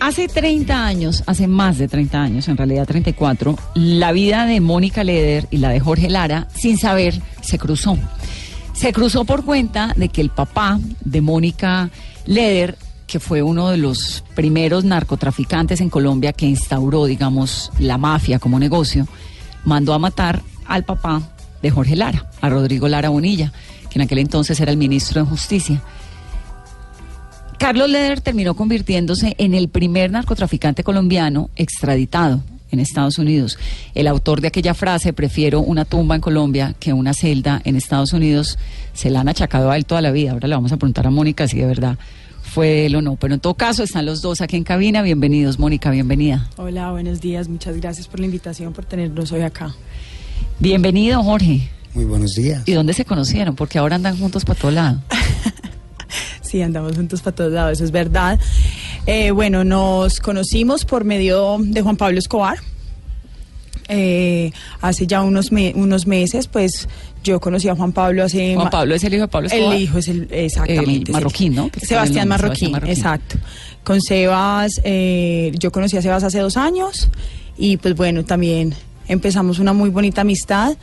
Hace 30 años, hace más de 30 años, en realidad 34, la vida de Mónica Leder y la de Jorge Lara, sin saber, se cruzó. Se cruzó por cuenta de que el papá de Mónica Leder, que fue uno de los primeros narcotraficantes en Colombia que instauró, digamos, la mafia como negocio, mandó a matar al papá de Jorge Lara, a Rodrigo Lara Bonilla, que en aquel entonces era el ministro de Justicia. Carlos Leder terminó convirtiéndose en el primer narcotraficante colombiano extraditado en Estados Unidos. El autor de aquella frase, prefiero una tumba en Colombia que una celda en Estados Unidos, se la han achacado a él toda la vida. Ahora le vamos a preguntar a Mónica si de verdad fue él o no. Pero en todo caso, están los dos aquí en cabina. Bienvenidos, Mónica, bienvenida. Hola, buenos días. Muchas gracias por la invitación, por tenernos hoy acá. Bienvenido, Jorge. Muy buenos días. ¿Y dónde se conocieron? Porque ahora andan juntos para todo lado. sí, andamos juntos para todos lados, eso es verdad. Eh, bueno, nos conocimos por medio de Juan Pablo Escobar. Eh, hace ya unos, me- unos meses, pues yo conocí a Juan Pablo hace... Juan Pablo es el hijo de Pablo Escobar. El hijo es el, exactamente. El marroquín, ¿no? Sebastián el nombre, Marroquín, Sebastián Marroquín. exacto. Con Sebas, eh, yo conocí a Sebas hace dos años y pues bueno, también empezamos una muy bonita amistad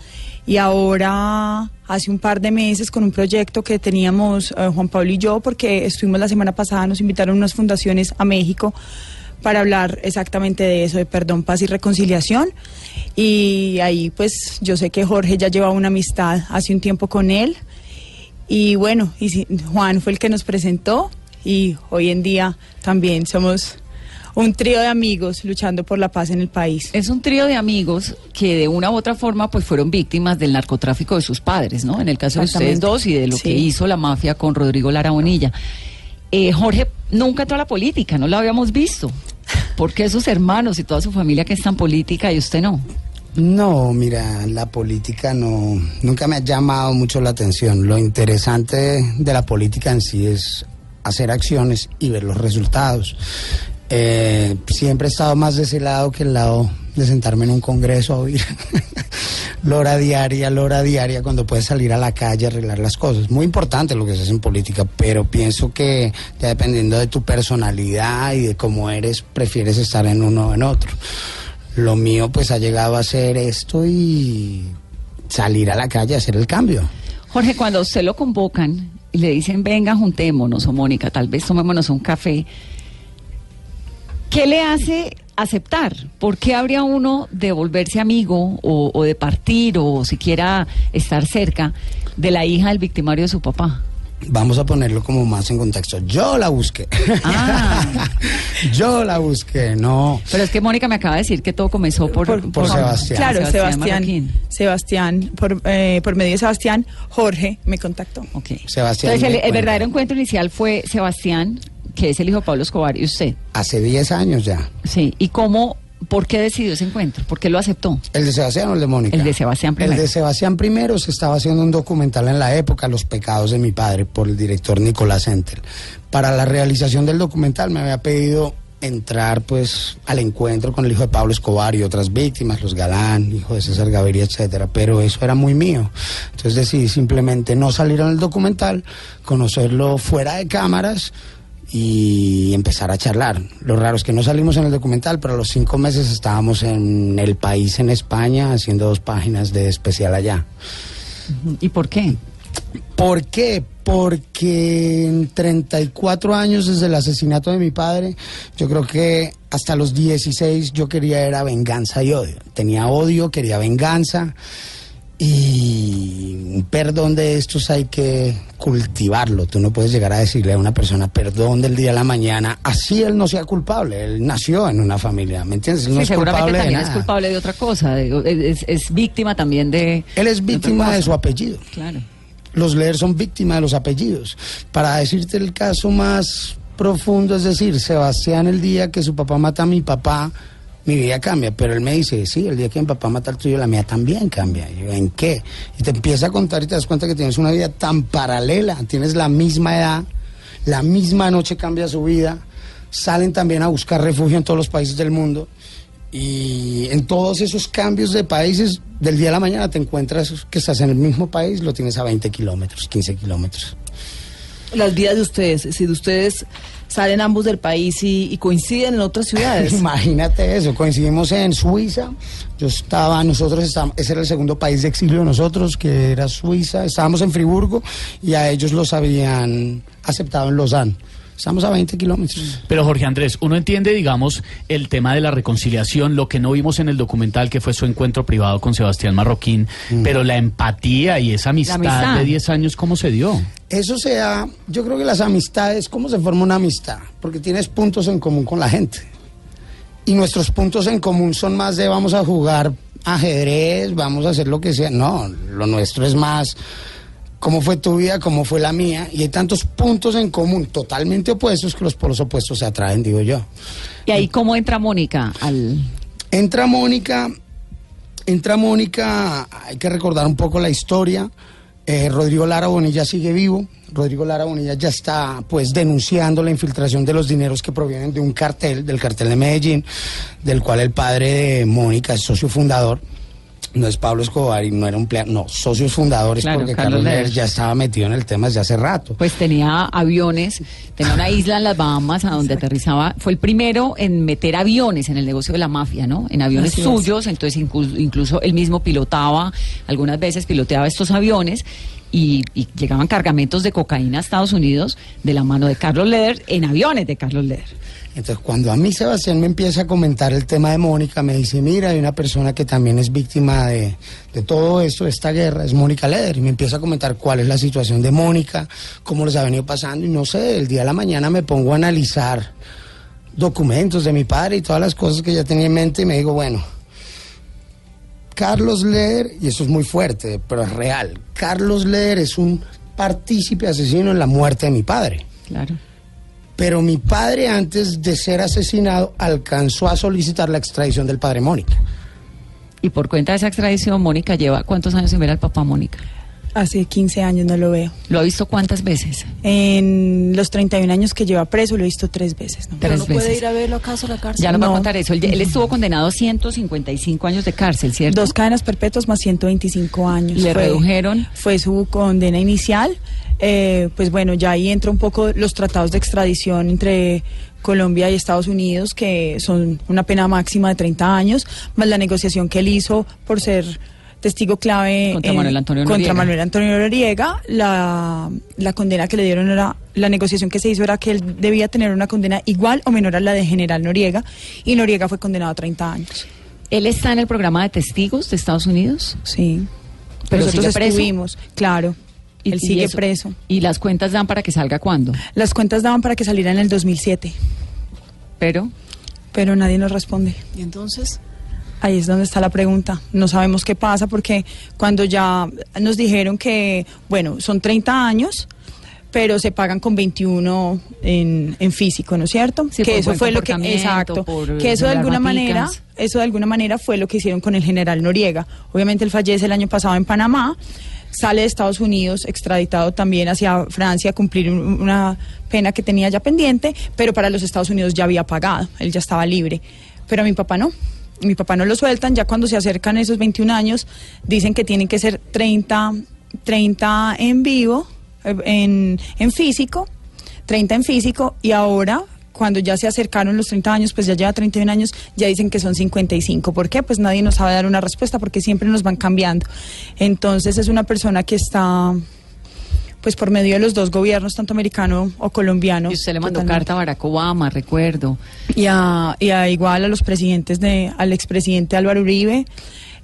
y ahora hace un par de meses con un proyecto que teníamos eh, Juan Pablo y yo porque estuvimos la semana pasada, nos invitaron unas fundaciones a México para hablar exactamente de eso, de perdón, paz y reconciliación. Y ahí pues yo sé que Jorge ya lleva una amistad hace un tiempo con él. Y bueno, y Juan fue el que nos presentó y hoy en día también somos un trío de amigos luchando por la paz en el país. Es un trío de amigos que de una u otra forma pues fueron víctimas del narcotráfico de sus padres, ¿no? En el caso de ustedes dos y de lo Sí. que hizo la mafia con Rodrigo Lara Bonilla. Eh, Jorge nunca entró a la política, no lo habíamos visto. ¿Por qué sus hermanos y toda su familia que es tan política y usted no? No, mira, la política no, nunca me ha llamado mucho la atención. Lo interesante de la política en sí es hacer acciones y ver los resultados. Eh, siempre he estado más de ese lado que el lado de sentarme en un congreso a oír lora diaria, lora diaria, cuando puedes salir a la calle a arreglar las cosas. Muy importante lo que se hace en política, pero pienso que ya dependiendo de tu personalidad y de cómo eres, prefieres estar en uno o en otro. Lo mío pues ha llegado a ser esto y salir a la calle a hacer el cambio. Jorge, cuando usted lo convocan y le dicen, venga, juntémonos, o Mónica, tal vez tomémonos un café, ¿qué le hace aceptar? ¿Por qué habría uno de volverse amigo o, o de partir o siquiera estar cerca de la hija del victimario de su papá? Vamos a ponerlo como más en contexto. Yo la busqué. Ah. Yo la busqué, no. Pero es que Mónica me acaba de decir que todo comenzó por, por Sebastián. Claro, Sebastián Sebastián. Por, eh, por medio de Sebastián, Jorge me contactó. Ok. Sebastián Entonces, el, verdadero encuentro inicial fue Sebastián, que es el hijo de Pablo Escobar, y usted. Hace 10 años ya. Sí. ¿Y cómo, por qué decidió ese encuentro? ¿Por qué lo aceptó? ¿El de Sebastián o el de Mónica? El de Sebastián primero. El de Sebastián primero se estaba haciendo un documental en la época, Los pecados de mi padre, por el director Nicolás Enter. Para la realización del documental me había pedido entrar pues al encuentro con el hijo de Pablo Escobar y otras víctimas, los Galán, hijo de César Gaviria, etcétera, pero eso era muy mío. Entonces decidí simplemente no salir en el documental, conocerlo fuera de cámaras y empezar a charlar. Lo raro es que no salimos en el documental, pero a los cinco meses estábamos en el país, en España, haciendo dos páginas de especial allá. ¿Y por qué? ¿Por qué? Porque en 34 años desde el asesinato de mi padre, yo creo que hasta los 16 yo quería era venganza y odio. Tenía odio, quería venganza y un perdón de estos hay que cultivarlo. Tú no puedes llegar a decirle a una persona perdón del día a la mañana, así él no sea culpable. Él nació en una familia, ¿me entiendes? Él no Sí, es seguramente culpable de también es nada. culpable de otra cosa. de- es, es víctima también de. Él es víctima de su apellido. Claro. los leer son víctimas de los apellidos. Para decirte el caso más profundo, es decir, Sebastián el día que su papá mata a mi papá, mi vida cambia, pero él me dice, sí, el día que mi papá mata al tuyo, la mía también cambia. Y yo, ¿en qué? Y te empieza a contar y te das cuenta que tienes una vida tan paralela, tienes la misma edad, la misma noche cambia su vida, salen también a buscar refugio en todos los países del mundo. Y en todos esos cambios de países, del día a la mañana te encuentras que estás en el mismo país, lo tienes a 20 kilómetros, 15 kilómetros. Las vidas de ustedes, si de ustedes salen ambos del país y, y coinciden en otras ciudades. Imagínate eso, coincidimos en Suiza, yo estaba, nosotros estábamos, ese era el segundo país de exilio de nosotros, que era Suiza, estábamos en Friburgo y a ellos los habían aceptado en Lausanne. Estamos a 20 kilómetros. Pero Jorge Andrés, uno entiende, digamos, el tema de la reconciliación, lo que no vimos en el documental que fue su encuentro privado con Sebastián Marroquín, pero la empatía y esa amistad, amistad. de 10 años, ¿cómo se dio? Eso se da, yo creo que las amistades, ¿cómo se forma una amistad? Porque tienes puntos en común con la gente. Y nuestros puntos en común son más de vamos a jugar ajedrez, vamos a hacer lo que sea. No, lo nuestro es más cómo fue tu vida, cómo fue la mía. Y hay tantos puntos en común totalmente opuestos que los polos opuestos se atraen, digo yo. ¿Y ahí cómo entra Mónica al...? Entra Mónica, entra Mónica, hay que recordar un poco la historia. Eh, Rodrigo Lara Bonilla sigue vivo. Rodrigo Lara Bonilla ya está pues denunciando la infiltración de los dineros que provienen de un cartel, del cartel de Medellín, del cual el padre de Mónica es socio fundador. No es Pablo Escobar y no era un empleado, no, socios fundadores Claro, porque Carlos Carlos ya estaba metido en el tema desde hace rato. Pues tenía aviones, tenía una isla en las Bahamas a donde aterrizaba. Fue el primero en meter aviones en el negocio de la mafia, ¿no? En aviones Así es. suyos, entonces inclu- incluso él mismo pilotaba, algunas veces piloteaba estos aviones. Y, y llegaban cargamentos de cocaína a Estados Unidos de la mano de Carlos Leder en aviones de Carlos Leder. Entonces, cuando a mí Sebastián me empieza a comentar el tema de Mónica, me dice, mira, hay una persona que también es víctima de, de todo esto, de esta guerra, es Mónica Leder. Y me empieza a comentar cuál es la situación de Mónica, cómo les ha venido pasando. Y no sé, el día de la mañana me pongo a analizar documentos de mi padre y todas las cosas que ya tenía en mente y me digo, bueno, Carlos Leder, y eso es muy fuerte, pero es real, Carlos Leder es un partícipe asesino en la muerte de mi padre. Claro. Pero mi padre, antes de ser asesinado, alcanzó a solicitar la extradición del padre Mónica. Y por cuenta de esa extradición, Mónica lleva cuántos años sin ver al papá Mónica. Hace 15 años no lo veo. ¿Lo ha visto cuántas veces? En los 31 años que lleva preso lo he visto tres veces. ¿no? Pero Tres no puede veces. ir a verlo acaso a la cárcel. Ya no, va a contar eso. Él, él estuvo condenado a 155 años de cárcel, ¿cierto? Dos cadenas perpetuas más 125 años. Le redujeron. Fue su condena inicial. Eh, pues bueno, ya ahí entra un poco los tratados de extradición entre Colombia y Estados Unidos, que son una pena máxima de 30 años, más la negociación que él hizo por ser testigo clave Contra en- Manuel Antonio contra Noriega. Manuel Antonio Noriega. La, la condena que le dieron era, la negociación que se hizo era que él debía tener una condena igual o menor a la de General Noriega, y Noriega fue condenado a 30 años. Él está en el programa de testigos de Estados Unidos. Sí. Pero Nosotros estuvimos, claro. Y- él sigue eso- preso. Y las cuentas dan para que salga cuándo. Las cuentas daban para que saliera en el 2007, Pero pero nadie nos responde. Y entonces, Ahí es donde está la pregunta. No sabemos qué pasa porque cuando ya nos dijeron que, bueno, son 30 años, pero se pagan con 21 en, en físico, ¿no es cierto? Sí, que por eso fue lo que, exacto, que eso de alguna manera, eso de alguna manera fue lo que hicieron con el general Noriega. Obviamente él fallece el año pasado en Panamá, sale de Estados Unidos, extraditado también hacia Francia a cumplir un- una pena que tenía ya pendiente, pero para los Estados Unidos ya había pagado, él ya estaba libre. Pero a mi papá no. Mi papá no lo sueltan, ya cuando se acercan esos 21 años, dicen que tienen que ser 30, 30 en vivo, eh, en, en físico, 30 en físico, y ahora cuando ya se acercaron los 30 años, pues ya lleva 31 años, ya dicen que son 55. ¿Por qué? Pues nadie nos sabe dar una respuesta porque siempre nos van cambiando. Entonces es una persona que está, pues por medio de los dos gobiernos, tanto americano o colombiano. y usted le mandó totalmente. carta a Barack Obama, recuerdo. y a, y a igual a los presidentes de, al expresidente Álvaro Uribe.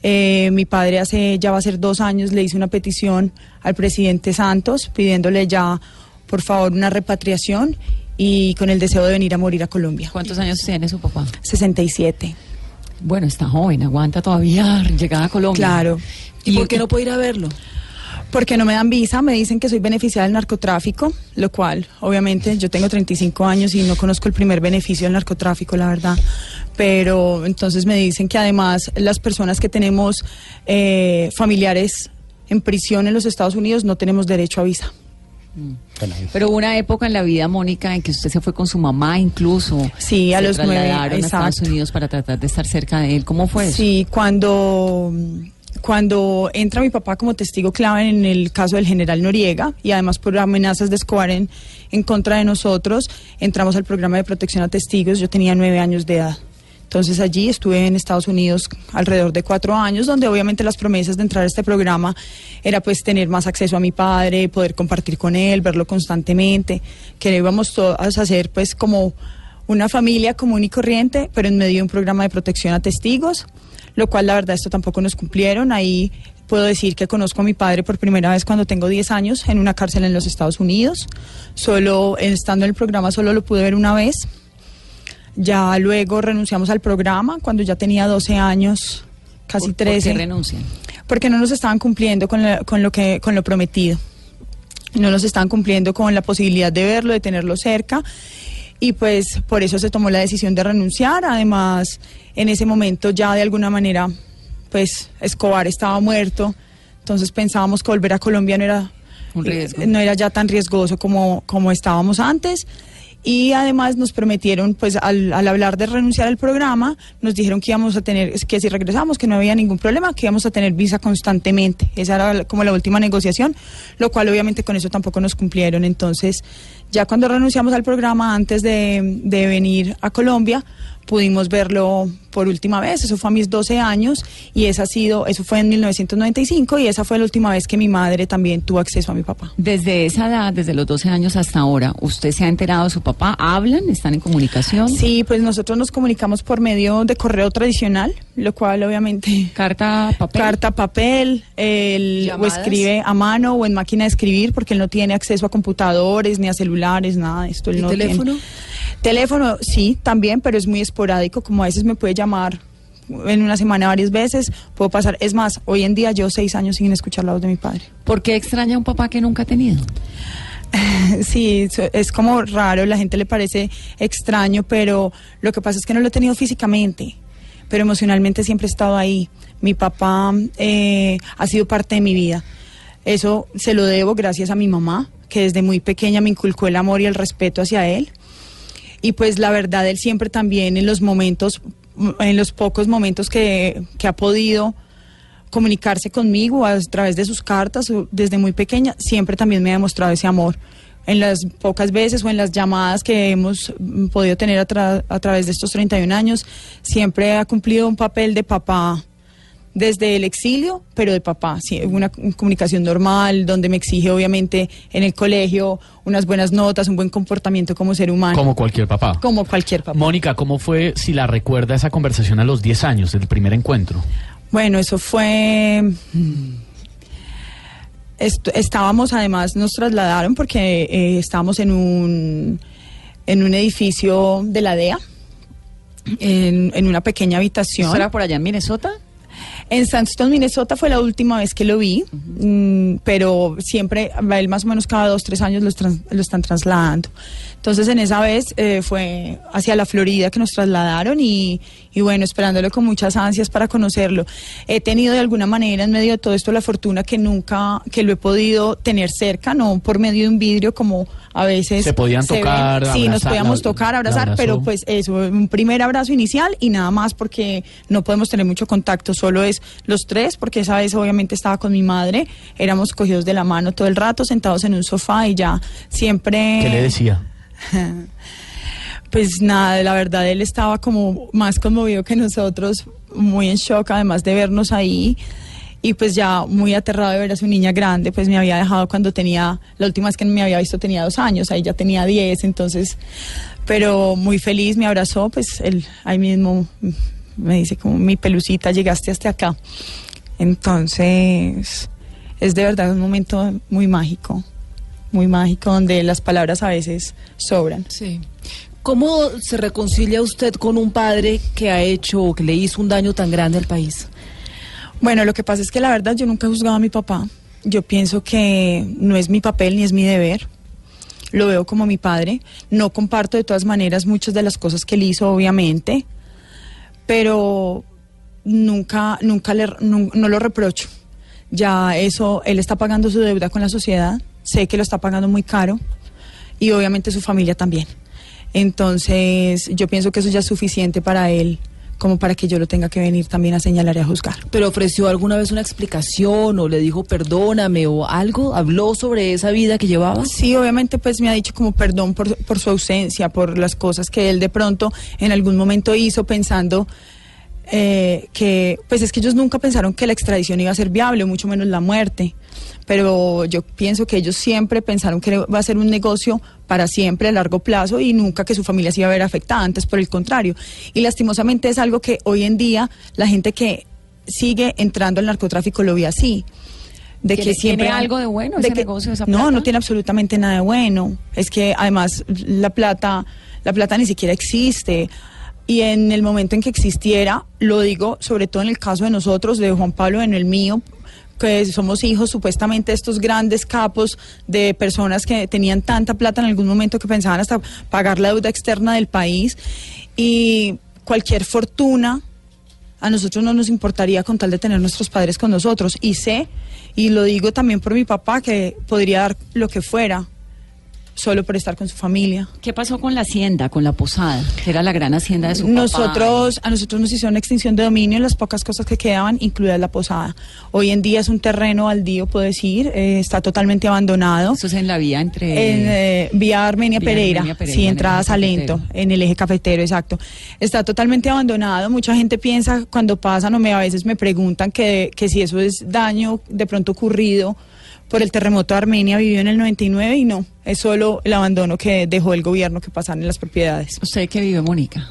Eh, mi padre hace, ya va a ser dos años, le hizo una petición al presidente Santos pidiéndole ya, por favor, una repatriación y con el deseo de venir a morir a Colombia. ¿Cuántos años tiene su papá? 67. Bueno, está joven, aguanta todavía llegar a Colombia. Claro. ¿y por qué no puede ir a verlo? Porque no me dan visa, me dicen que soy beneficiada del narcotráfico, lo cual, obviamente, yo tengo 35 años y no conozco el primer beneficio del narcotráfico, la verdad. Pero entonces me dicen que además las personas que tenemos eh, familiares en prisión en los Estados Unidos no tenemos derecho a visa. Pero hubo una época en la vida, Mónica, en que usted se fue con su mamá incluso. Sí, a Se los nueve, a Estados. Unidos para tratar de estar cerca de él. ¿Cómo fue eso? Sí, cuando, cuando entra mi papá como testigo clave en el caso del general Noriega y además por amenazas de Escobar en, en contra de nosotros, entramos al programa de protección a testigos. Yo tenía nueve años de edad. Entonces allí estuve en Estados Unidos alrededor de cuatro años, donde obviamente las promesas de entrar a este programa era pues tener más acceso a mi padre, poder compartir con él, verlo constantemente, que íbamos todos a ser pues como una familia común y corriente, pero en medio de un programa de protección a testigos, lo cual la verdad esto tampoco nos cumplieron. Ahí puedo decir que conozco a mi padre por primera vez cuando tengo 10 años en una cárcel en los Estados Unidos. Solo estando en el programa solo lo pude ver una vez. Ya luego renunciamos al programa cuando ya tenía 12 años, casi ¿Por- por 13 qué renuncian? porque no nos estaban cumpliendo con, la- con lo que con lo prometido no nos estaban cumpliendo con la posibilidad de verlo de tenerlo cerca y pues por eso se tomó la decisión de renunciar. Además en ese momento ya de alguna manera pues Escobar estaba muerto. Entonces pensábamos que volver a Colombia no era Un riesgo. no era ya tan riesgoso como como estábamos antes y además nos prometieron, pues al, al hablar de renunciar al programa, nos dijeron que íbamos a tener, que si regresamos, que no había ningún problema, que íbamos a tener visa constantemente. Esa era como la última negociación, lo cual obviamente con eso tampoco nos cumplieron. Entonces, ya cuando renunciamos al programa, antes de, de venir a Colombia, pudimos verlo por última vez, eso fue a mis 12 años y esa ha sido, eso fue en 1995 y esa fue la última vez que mi madre también tuvo acceso a mi papá. Desde esa edad, desde los 12 años hasta ahora, ¿usted se ha enterado de su papá? ¿Hablan? ¿Están en comunicación? Sí, pues nosotros nos comunicamos por medio de correo tradicional, lo cual obviamente... ¿Carta, papel? Carta, papel, él o escribe a mano o en máquina de escribir porque él no tiene acceso a computadores ni a celulares, nada de esto. Él ¿Y no tiene. Teléfono? Sí, también, pero es muy esporádico, como a veces me puede llamar en una semana varias veces, puedo pasar. Es más, hoy en día yo seis años sin escuchar la voz de mi padre. ¿Por qué extraña a un papá que nunca ha tenido? Sí, es como raro, la gente le parece extraño, pero lo que pasa es que no lo he tenido físicamente, pero emocionalmente siempre he estado ahí. Mi papá eh, ha sido parte de mi vida. Eso se lo debo gracias a mi mamá, que desde muy pequeña me inculcó el amor y el respeto hacia él. Y pues la verdad, él siempre también en los momentos, en los pocos momentos que, que ha podido comunicarse conmigo a través de sus cartas desde muy pequeña, siempre también me ha demostrado ese amor. En las pocas veces o en las llamadas que hemos podido tener a, a través de estos 31 años, siempre ha cumplido un papel de papá desde el exilio, pero de papá, sí, una comunicación normal, donde me exige obviamente en el colegio unas buenas notas, un buen comportamiento como ser humano, Como cualquier papá. como cualquier papá. Mónica, ¿cómo fue, si la recuerda, esa conversación a los 10 años, del primer encuentro? Bueno, eso fue... mm, est- estábamos, además, nos trasladaron porque eh, estábamos en un, en un edificio de la DEA, en, en una pequeña habitación. ¿Eso era por allá en Minnesota? En Sandston, Minnesota fue la última vez que lo vi, mm, pero siempre, él más o menos cada dos, tres años los trans- lo están trasladando. Entonces en esa vez eh, fue hacia la Florida que nos trasladaron y, y bueno, esperándolo con muchas ansias para conocerlo. He tenido de alguna manera en medio de todo esto la fortuna que nunca, que lo he podido tener cerca, no por medio de un vidrio como a veces Se podían ven. tocar, Sí, nos abrazar, podíamos la- tocar, abrazar, pero pues eso, un primer abrazo inicial y nada más porque no podemos tener mucho contacto, solo es los tres, porque esa vez obviamente estaba con mi madre, éramos cogidos de la mano todo el rato, sentados en un sofá y ya siempre... ¿Qué le decía? Pues nada, la verdad él estaba como más conmovido que nosotros, muy en shock además de vernos ahí y pues ya muy aterrado de ver a su niña grande, pues me había dejado cuando tenía, la última vez que me había visto tenía dos años, ahí ya tenía diez, entonces, pero muy feliz, me abrazó, pues él ahí mismo me dice como mi pelucita, llegaste hasta acá. Entonces, es de verdad un momento muy mágico, muy mágico, donde las palabras a veces sobran. Sí. ¿Cómo se reconcilia usted con un padre que ha hecho o que le hizo un daño tan grande al país? Bueno, lo que pasa es que la verdad yo nunca he juzgado a mi papá. yo pienso que no es mi papel ni es mi deber. Lo veo como mi padre. No comparto de todas maneras muchas de las cosas que él hizo, obviamente, pero nunca, nunca le, nu- no, lo reprocho. Ya eso, él está pagando su deuda con la sociedad. Sé que lo está pagando muy caro y obviamente su familia también. Entonces, yo pienso que eso ya es suficiente para él como para que yo lo tenga que venir también a señalar y a juzgar. ¿Pero ofreció alguna vez una explicación o le dijo perdóname o algo? ¿Habló sobre esa vida que llevaba? Sí, obviamente pues me ha dicho como perdón por, por su ausencia, por las cosas que él de pronto en algún momento hizo pensando eh, que, pues es que ellos nunca pensaron que la extradición iba a ser viable, mucho menos la muerte. Pero yo pienso que ellos siempre pensaron que va a ser un negocio para siempre a largo plazo y nunca que su familia se iba a ver afectada, antes por el contrario. Y lastimosamente es algo que hoy en día la gente que sigue entrando al narcotráfico lo ve así. De ¿Tiene- que siempre tiene algo de bueno de ese que- negocio, esa No, no tiene absolutamente nada de bueno. Es que además la plata, la plata ni siquiera existe. Y en el momento en que existiera, lo digo sobre todo en el caso de nosotros, de Juan Pablo, en el mío, que somos hijos supuestamente estos grandes capos de personas que tenían tanta plata en algún momento que pensaban hasta pagar la deuda externa del país y cualquier fortuna a nosotros no nos importaría con tal de tener nuestros padres con nosotros. Y sé, y lo digo también por mi papá, que podría dar lo que fuera solo por estar con su familia. ¿Qué pasó con la hacienda, con la posada? Que era la gran hacienda de su papá. Nosotros, a nosotros nos hicieron extinción de dominio en las pocas cosas que quedaban, incluida la posada. Hoy en día es un terreno baldío, puedo decir, eh, está totalmente abandonado. Eso es en la vía entre... En eh, vía Armenia Vía Pereira, Armenia Pereira, sí, en entrada a Salento, en el eje cafetero, exacto. Está totalmente abandonado. Mucha gente piensa cuando pasan o me a veces me preguntan que, que si eso es daño de pronto ocurrido por el terremoto de Armenia vivió en el 99 y no, es solo el abandono que dejó el gobierno que pasan en las propiedades. ¿Usted qué vive, Mónica?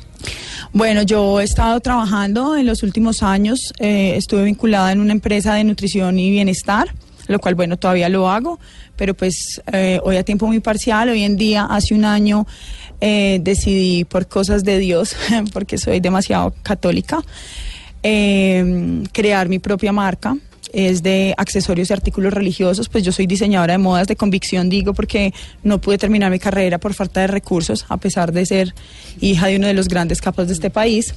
Bueno, yo he estado trabajando en los últimos años, eh, estuve vinculada en una empresa de nutrición y bienestar, lo cual, bueno, todavía lo hago, pero pues eh, hoy a tiempo muy parcial, hoy en día, hace un año, eh, decidí por cosas de Dios, porque soy demasiado católica, eh, crear mi propia marca. Es de accesorios y artículos religiosos, pues yo soy diseñadora de modas de convicción, digo, porque no pude terminar mi carrera por falta de recursos, a pesar de ser hija de uno de los grandes capos de este país.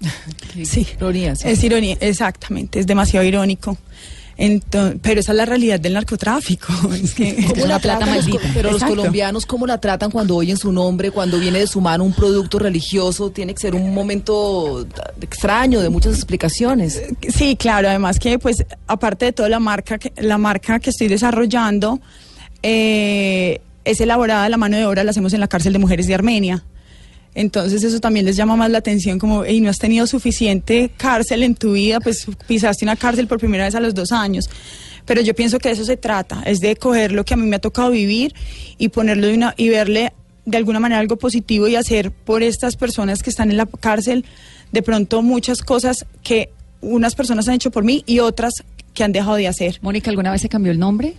Sí. Ironía, sí. Es ironía, exactamente, es demasiado irónico. Enton- pero esa es la realidad del narcotráfico. Es que ¿Cómo la tratan los co- pero los colombianos, ¿cómo la tratan cuando oyen su nombre, cuando viene de su mano un producto religioso? Tiene que ser un momento extraño, de muchas explicaciones. Sí, claro, además que pues aparte de toda la marca que, la marca que estoy desarrollando eh, es elaborada la mano de obra, la hacemos en la cárcel de mujeres de Armenia. Entonces eso también les llama más la atención como, y no has tenido suficiente cárcel en tu vida, pues pisaste una cárcel por primera vez a los dos años. Pero yo pienso que de eso se trata, es de coger lo que a mí me ha tocado vivir y ponerlo de una, y verle de alguna manera algo positivo y hacer por estas personas que están en la cárcel de pronto muchas cosas que unas personas han hecho por mí y otras que han dejado de hacer. Mónica, ¿alguna vez se cambió el nombre?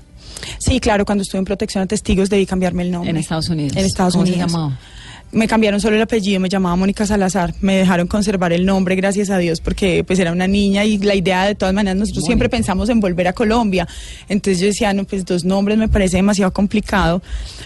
Sí, claro, cuando estuve en protección a testigos debí cambiarme el nombre. En Estados Unidos. En Estados ¿Cómo se Unidos. llamaba? Me cambiaron solo el apellido, me llamaba Mónica Salazar. Me dejaron conservar el nombre, gracias a Dios, porque pues era una niña y la idea de todas maneras, nosotros siempre pensamos en volver a Colombia. Entonces yo decía, no, pues dos nombres me parece demasiado complicado,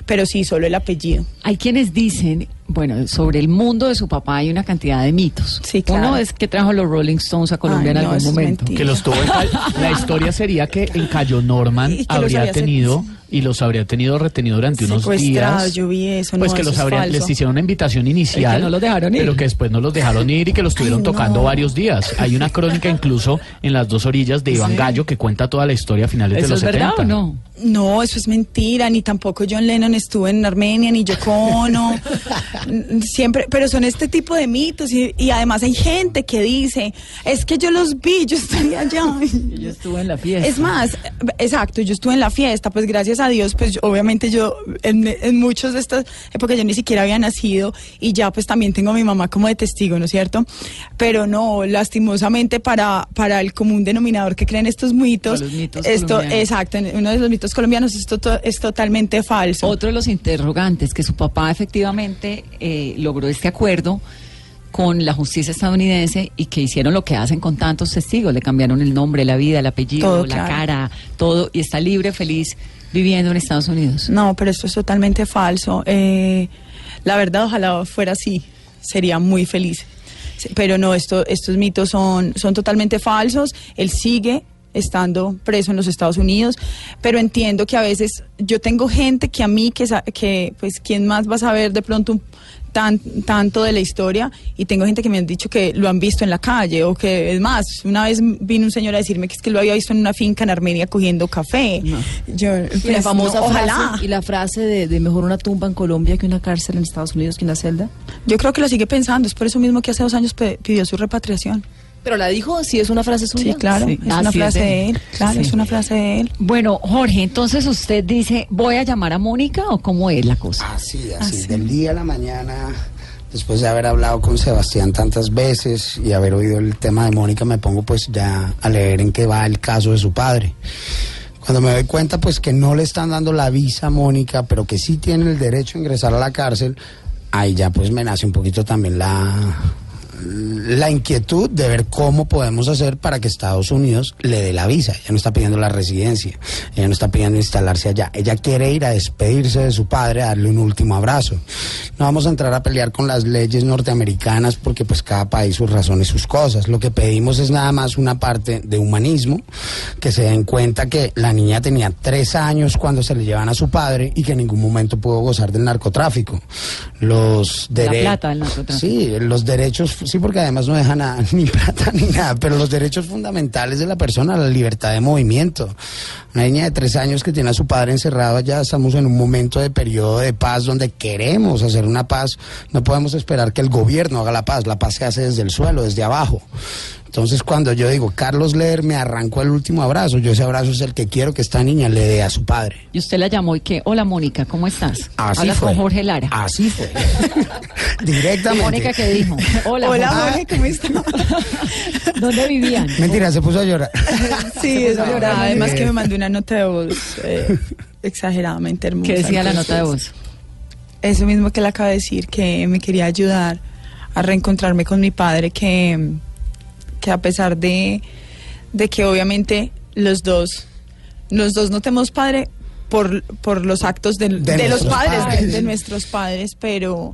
pero sí, solo el apellido. Hay quienes dicen, bueno, sobre el mundo de su papá hay una cantidad de mitos. Sí, claro. Uno es que trajo los Rolling Stones a Colombia Ay, en algún momento. Que los tuvo en La historia sería que en Cayo Norman habría tenido y los habría tenido retenido durante unos días. yo vi eso, Pues no, que eso los es habrían, les hicieron una invitación inicial. Que no los dejaron ir. Pero que después no los dejaron ir y que los estuvieron Ay, tocando no. varios días. Hay una crónica incluso en las dos orillas de Iván ¿Sí? Gallo que cuenta toda la historia a finales de ¿Eso los es verdad 70. o no? No, eso es mentira, ni tampoco John Lennon estuvo en Armenia, ni Yoko Ono. Siempre, pero son este tipo de mitos y, y además hay gente que dice, es que yo los vi, yo estaría allá. Yo estuve en la fiesta. Es más, exacto, yo estuve en la fiesta, pues gracias a Dios, pues obviamente yo en, en muchos de estas épocas yo ni siquiera había nacido y ya pues también tengo a mi mamá como de testigo, ¿no es cierto? Pero no, lastimosamente para, para el común denominador que creen estos mitos, Para los mitos esto, colombianos. exacto, uno de los mitos colombianos esto to- es totalmente falso. Otro de los interrogantes, que su papá efectivamente eh, logró este acuerdo con la justicia estadounidense y que hicieron lo que hacen con tantos testigos, le cambiaron el nombre, la vida, el apellido, Todo, la claro. cara, todo, y está libre, feliz, viviendo en Estados Unidos. No, pero esto es totalmente falso. Eh, la verdad, ojalá fuera así. Sería muy feliz. Pero no, esto, estos mitos son, son totalmente falsos. Él sigue estando preso en los Estados Unidos, pero entiendo que a veces yo tengo gente que a mí, que, que pues, ¿quién más va a saber de pronto un- tan, tanto de la historia? Y tengo gente que me han dicho que lo han visto en la calle, o que, es más, una vez vino un señor a decirme que es que lo había visto en una finca en Armenia cogiendo café. Yo, Y la pues, famosa no, frase, ojalá. y la frase de, de mejor una tumba en Colombia que una cárcel en Estados Unidos que una celda. Yo creo que lo sigue pensando, es por eso mismo que hace dos años pidió su repatriación. Pero la dijo, sí es una frase suya. Sí, claro, Sí. es Ah, una sí, frase es de de él. claro, Sí. es una frase de él. Bueno, Jorge, entonces usted dice, ¿voy a llamar a Mónica o cómo es la cosa? Así, así, del día a la mañana, después de haber hablado con Sebastián tantas veces y haber oído el tema de Mónica, me pongo pues ya a leer en qué va el caso de su padre. Cuando me doy cuenta pues que no le están dando la visa a Mónica, pero que sí tiene el derecho a ingresar a la cárcel, ahí ya pues me nace un poquito también la, la inquietud de ver cómo podemos hacer para que Estados Unidos le dé la visa. Ella no está pidiendo la residencia, ella no está pidiendo instalarse allá. Ella quiere ir a despedirse de su padre, a darle un último abrazo. No vamos a entrar a pelear con las leyes norteamericanas porque pues cada país sus razones, sus cosas. Lo que pedimos es nada más una parte de humanismo, que se den cuenta que la niña tenía tres años cuando se le llevan a su padre y que en ningún momento pudo gozar del narcotráfico. Los De la dere- plata del narcotráfico. Sí, los derechos, sí, porque además no deja nada, ni plata ni nada, pero los derechos fundamentales de la persona, la libertad de movimiento. Una niña de tres años que tiene a su padre encerrado, ya estamos en un momento de periodo de paz donde queremos hacer una paz. No podemos esperar que el gobierno haga la paz, la paz se hace desde el suelo, desde abajo. Entonces, cuando yo digo, Carlos Leer me arrancó el último abrazo, yo ese abrazo es el que quiero que esta niña le dé a su padre. Y usted la llamó y que, hola Mónica, ¿cómo estás? Así Hablas fue. con Jorge Lara. Así fue. Directamente. Mónica que dijo, hola, Hola, Jorge. ¿cómo estás? ¿dónde vivían? Mentira, se puso a llorar. Sí, a llorar. lloraba. Además que me mandó una nota de voz eh, exageradamente hermosa. ¿Qué decía la nota de voz? Eso mismo que le acaba de decir, que me quería ayudar a reencontrarme con mi padre, que, que a pesar de, de que obviamente los dos, los dos no tenemos padre por, por los actos De de, los nuestros padres, de- padres. de nuestros padres, pero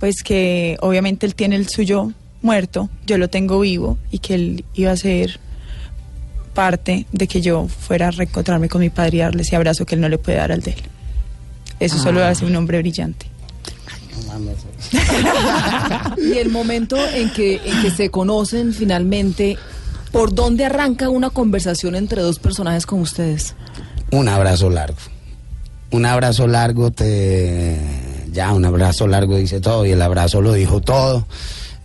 pues que obviamente él tiene el suyo muerto, yo lo tengo vivo y que él iba a ser parte de que yo fuera a reencontrarme con mi padre y darle ese abrazo que él no le puede dar al de él. Eso solo Ah. hace un hombre brillante. Y el momento en que, en que se conocen finalmente, ¿por dónde arranca una conversación entre dos personajes como ustedes? Un abrazo largo. Un abrazo largo te... Ya, un abrazo largo dice todo y el abrazo lo dijo todo.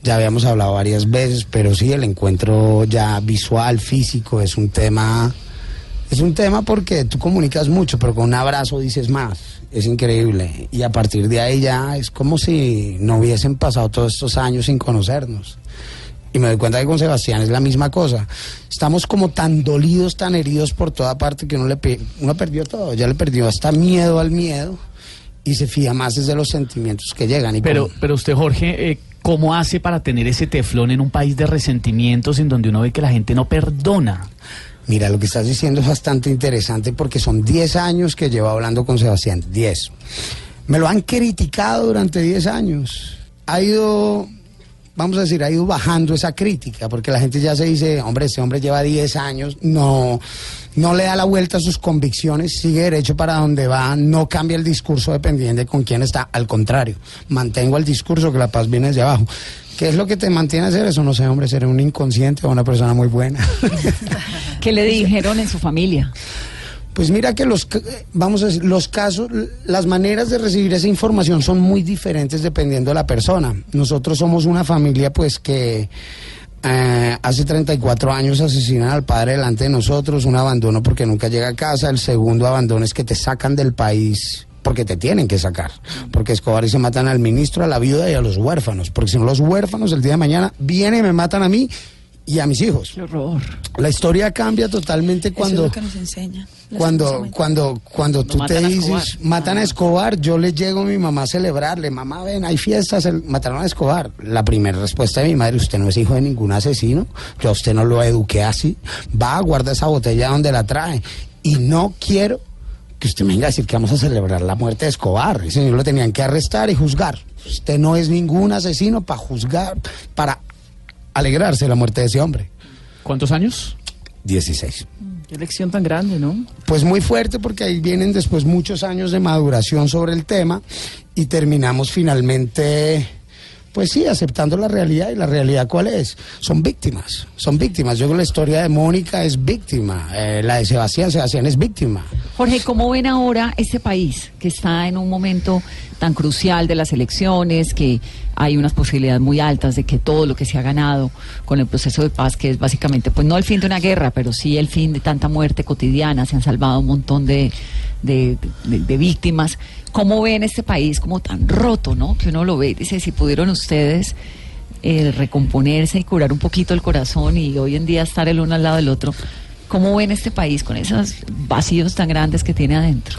Ya habíamos hablado varias veces, pero sí, el encuentro ya visual, físico, es un tema... Es un tema porque tú comunicas mucho, pero con un abrazo dices más. Es increíble. Y a partir de ahí ya es como si no hubiesen pasado todos estos años sin conocernos. Y me doy cuenta que con Sebastián es la misma cosa. Estamos como tan dolidos, tan heridos por toda parte que uno, le, pe- uno perdió todo. Ya le perdió hasta miedo al miedo y se fía más desde los sentimientos que llegan. Y Pero, como- pero usted, Jorge, eh, ¿cómo hace para tener ese teflón en un país de resentimientos en donde uno ve que la gente no perdona? Mira, lo que estás diciendo es bastante interesante porque son 10 años que llevo hablando con Sebastián. 10. Me lo han criticado durante 10 años. Ha ido, vamos a decir, ha ido bajando esa crítica porque la gente ya se dice, hombre, este hombre lleva 10 años, no, no le da la vuelta a sus convicciones, sigue derecho para donde va, no cambia el discurso dependiendo de con quién está. Al contrario, mantengo el discurso que la paz viene desde abajo. ¿Qué es lo que te mantiene a hacer eso? No sé, hombre, ser un inconsciente o una persona muy buena. ¿Qué le dijeron en su familia? Pues mira que los, vamos a decir, los casos, las maneras de recibir esa información son muy diferentes dependiendo de la persona. Nosotros somos una familia pues que eh, hace 34 años asesinan al padre delante de nosotros, un abandono porque nunca llega a casa, el segundo abandono es que te sacan del país porque te tienen que sacar, porque Escobar y se matan al ministro, a la viuda y a los huérfanos, porque si no los huérfanos el día de mañana vienen y me matan a mí y a mis hijos. Qué horror. La historia cambia totalmente Eso cuando es lo que nos enseñan. cuando cuando cuando tú te dices matan a Escobar, yo le llego a mi mamá a celebrarle, mamá ven, hay fiestas, el- mataron a Escobar. La primera respuesta de mi madre, usted no es hijo de ningún asesino, yo a usted no lo eduqué así, va, guarda esa botella donde la trae y no quiero que usted me venga a decir que vamos a celebrar la muerte de Escobar. Ese señor lo tenían que arrestar y juzgar. Usted no es ningún asesino para juzgar, para alegrarse de la muerte de ese hombre. ¿Cuántos años? 16. Qué lección tan grande, ¿no? Pues muy fuerte porque ahí vienen después muchos años de maduración sobre el tema y terminamos finalmente, pues sí, aceptando la realidad. ¿Y la realidad cuál es? Son víctimas, son víctimas. Yo creo que la historia de Mónica es víctima, eh, la de Sebastián, Sebastián es víctima. Jorge, ¿cómo ven ahora este país que está en un momento tan crucial de las elecciones, que hay unas posibilidades muy altas de que todo lo que se ha ganado con el proceso de paz, que es básicamente, pues no el fin de una guerra, pero sí el fin de tanta muerte cotidiana, se han salvado un montón de, de, de- víctimas. ¿Cómo ven este país como tan roto, no? Que uno lo ve y dice, si pudieron ustedes eh, recomponerse y curar un poquito el corazón y hoy en día estar el uno al lado del otro. ¿Cómo ven este país con esos vacíos tan grandes que tiene adentro?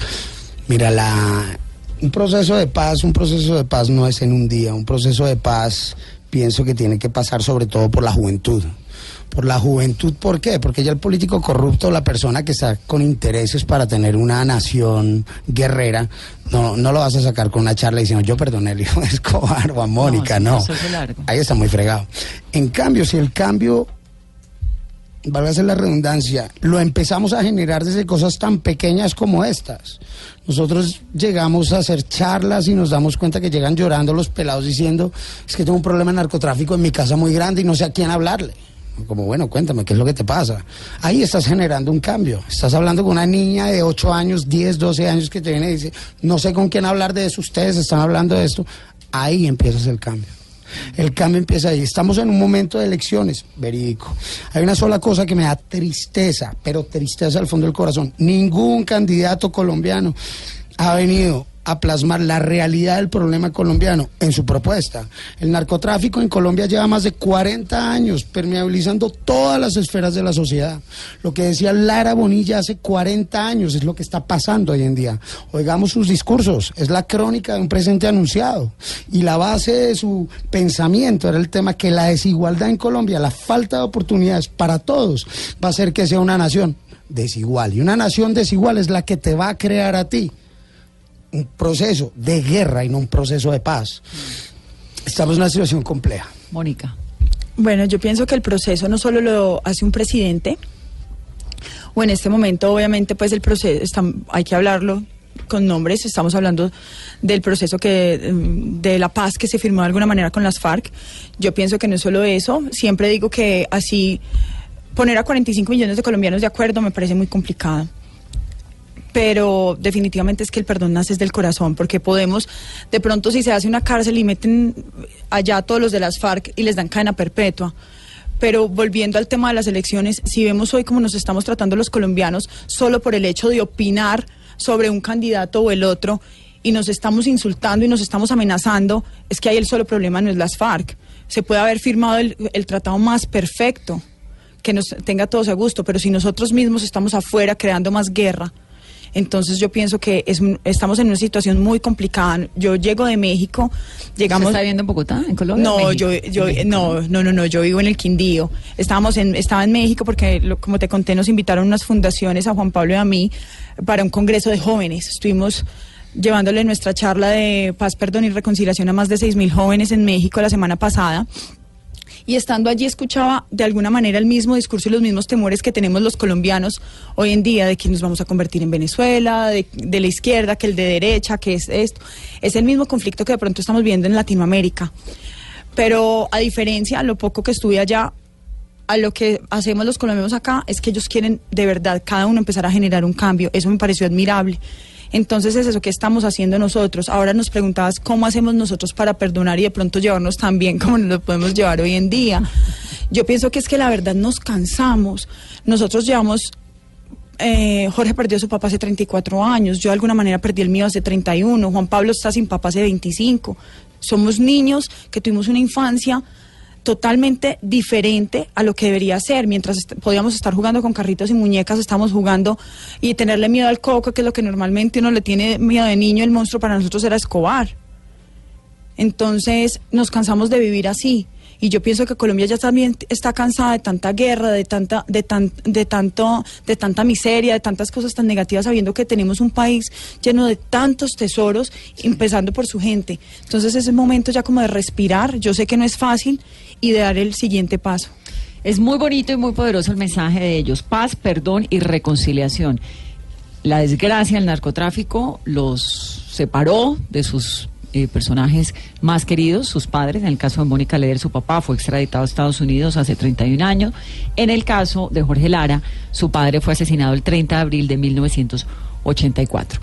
Mira, la, un proceso de paz, un proceso de paz no es en un día, un proceso de paz pienso que tiene que pasar sobre todo por la juventud. Por la juventud, ¿por qué? Porque ya el político corrupto, la persona que está con intereses para tener una nación guerrera, no, no lo vas a sacar con una charla diciendo yo perdoné de Escobar o a Mónica, no. largo. Ahí está muy fregado. En cambio, si el cambio valga hacer la redundancia, lo empezamos a generar desde cosas tan pequeñas como estas. Nosotros llegamos a hacer charlas y nos damos cuenta que llegan llorando los pelados diciendo, es que tengo un problema de narcotráfico en mi casa muy grande y no sé a quién hablarle. Como, bueno, cuéntame, ¿qué es lo que te pasa? Ahí estás generando un cambio. Estás hablando con una niña de 8 años, 10, 12 años que te viene y dice, no sé con quién hablar de eso, ustedes están hablando de esto. Ahí empiezas el cambio. El cambio empieza ahí. Estamos en un momento de elecciones, verídico. Hay una sola cosa que me da tristeza, pero tristeza al fondo del corazón. Ningún candidato colombiano ha venido a plasmar la realidad del problema colombiano en su propuesta. El narcotráfico en Colombia lleva más de 40 años permeabilizando todas las esferas de la sociedad. Lo que decía Lara Bonilla hace 40 años es lo que está pasando hoy en día. Oigamos sus discursos, es la crónica de un presente anunciado. Y la base de su pensamiento era el tema que la desigualdad en Colombia, la falta de oportunidades para todos, va a hacer que sea una nación desigual. Y una nación desigual es la que te va a crear a ti un proceso de guerra y no un proceso de paz. Estamos en una situación compleja. Mónica. Bueno, yo pienso que el proceso no solo lo hace un presidente, o en este momento obviamente pues el proceso, está- hay que hablarlo con nombres, estamos hablando del proceso que mm, de la paz que se firmó de alguna manera con las FARC. Yo pienso que no es solo eso, siempre digo que así poner a 45 millones de colombianos de acuerdo me parece muy complicado pero definitivamente es que el perdón nace desde el corazón, porque podemos, de pronto si se hace una cárcel y meten allá a todos los de las FARC y les dan cadena perpetua. Pero volviendo al tema de las elecciones, si vemos hoy cómo nos estamos tratando los colombianos solo por el hecho de opinar sobre un candidato o el otro y nos estamos insultando y nos estamos amenazando, es que ahí el solo problema no es las FARC. Se puede haber firmado el, el tratado más perfecto, que nos tenga todos a gusto, pero si nosotros mismos estamos afuera creando más guerra, entonces yo pienso que es estamos en una situación muy complicada. Yo llego de México, llegamos... ¿Usted está viviendo en Bogotá, en Colombia? No, yo, yo, no, no, no, no, yo vivo en el Quindío. Estábamos en, estaba en México porque, lo- como te conté, nos invitaron unas fundaciones a Juan Pablo y a mí para un congreso de jóvenes. Estuvimos llevándole nuestra charla de paz, perdón y reconciliación a más de seis mil jóvenes en México la semana pasada. Y estando allí escuchaba de alguna manera el mismo discurso y los mismos temores que tenemos los colombianos hoy en día de que nos vamos a convertir en Venezuela, de, la izquierda, que el de derecha, que es esto. Es el mismo conflicto que de pronto estamos viendo en Latinoamérica. Pero a diferencia, lo poco que estuve allá, a lo que hacemos los colombianos acá es que ellos quieren de verdad cada uno empezar a generar un cambio. Eso me pareció admirable. Entonces es eso que estamos haciendo nosotros. Ahora nos preguntabas cómo hacemos nosotros para perdonar y de pronto llevarnos tan bien como nos lo podemos llevar hoy en día. Yo pienso que es que la verdad nos cansamos. Nosotros llevamos eh, Jorge perdió a su papá hace 34 años, yo de alguna manera perdí el mío hace 31, Juan Pablo está sin papá hace 25. Somos niños que tuvimos una infancia totalmente diferente a lo que debería ser. Mientras podíamos estar jugando con carritos y muñecas, estamos jugando y tenerle miedo al coco, que es lo que normalmente uno le tiene miedo de niño, el monstruo para nosotros era Escobar. Entonces nos cansamos de vivir así. Y yo pienso que Colombia ya también está cansada de tanta guerra, de tanta, de tan, de tanto, de tanta miseria, de tantas cosas tan negativas, sabiendo que tenemos un país lleno de tantos tesoros, empezando por su gente. Entonces es el momento ya como de respirar. Yo sé que no es fácil y de dar el siguiente paso. Es muy bonito y muy poderoso el mensaje de ellos. Paz, perdón y reconciliación. La desgracia del narcotráfico los separó de sus eh, personajes más queridos, sus padres. En el caso de Mónica Leder, su papá fue extraditado a Estados Unidos hace 31 años. En el caso de Jorge Lara, su padre fue asesinado el 30 de abril de 1984.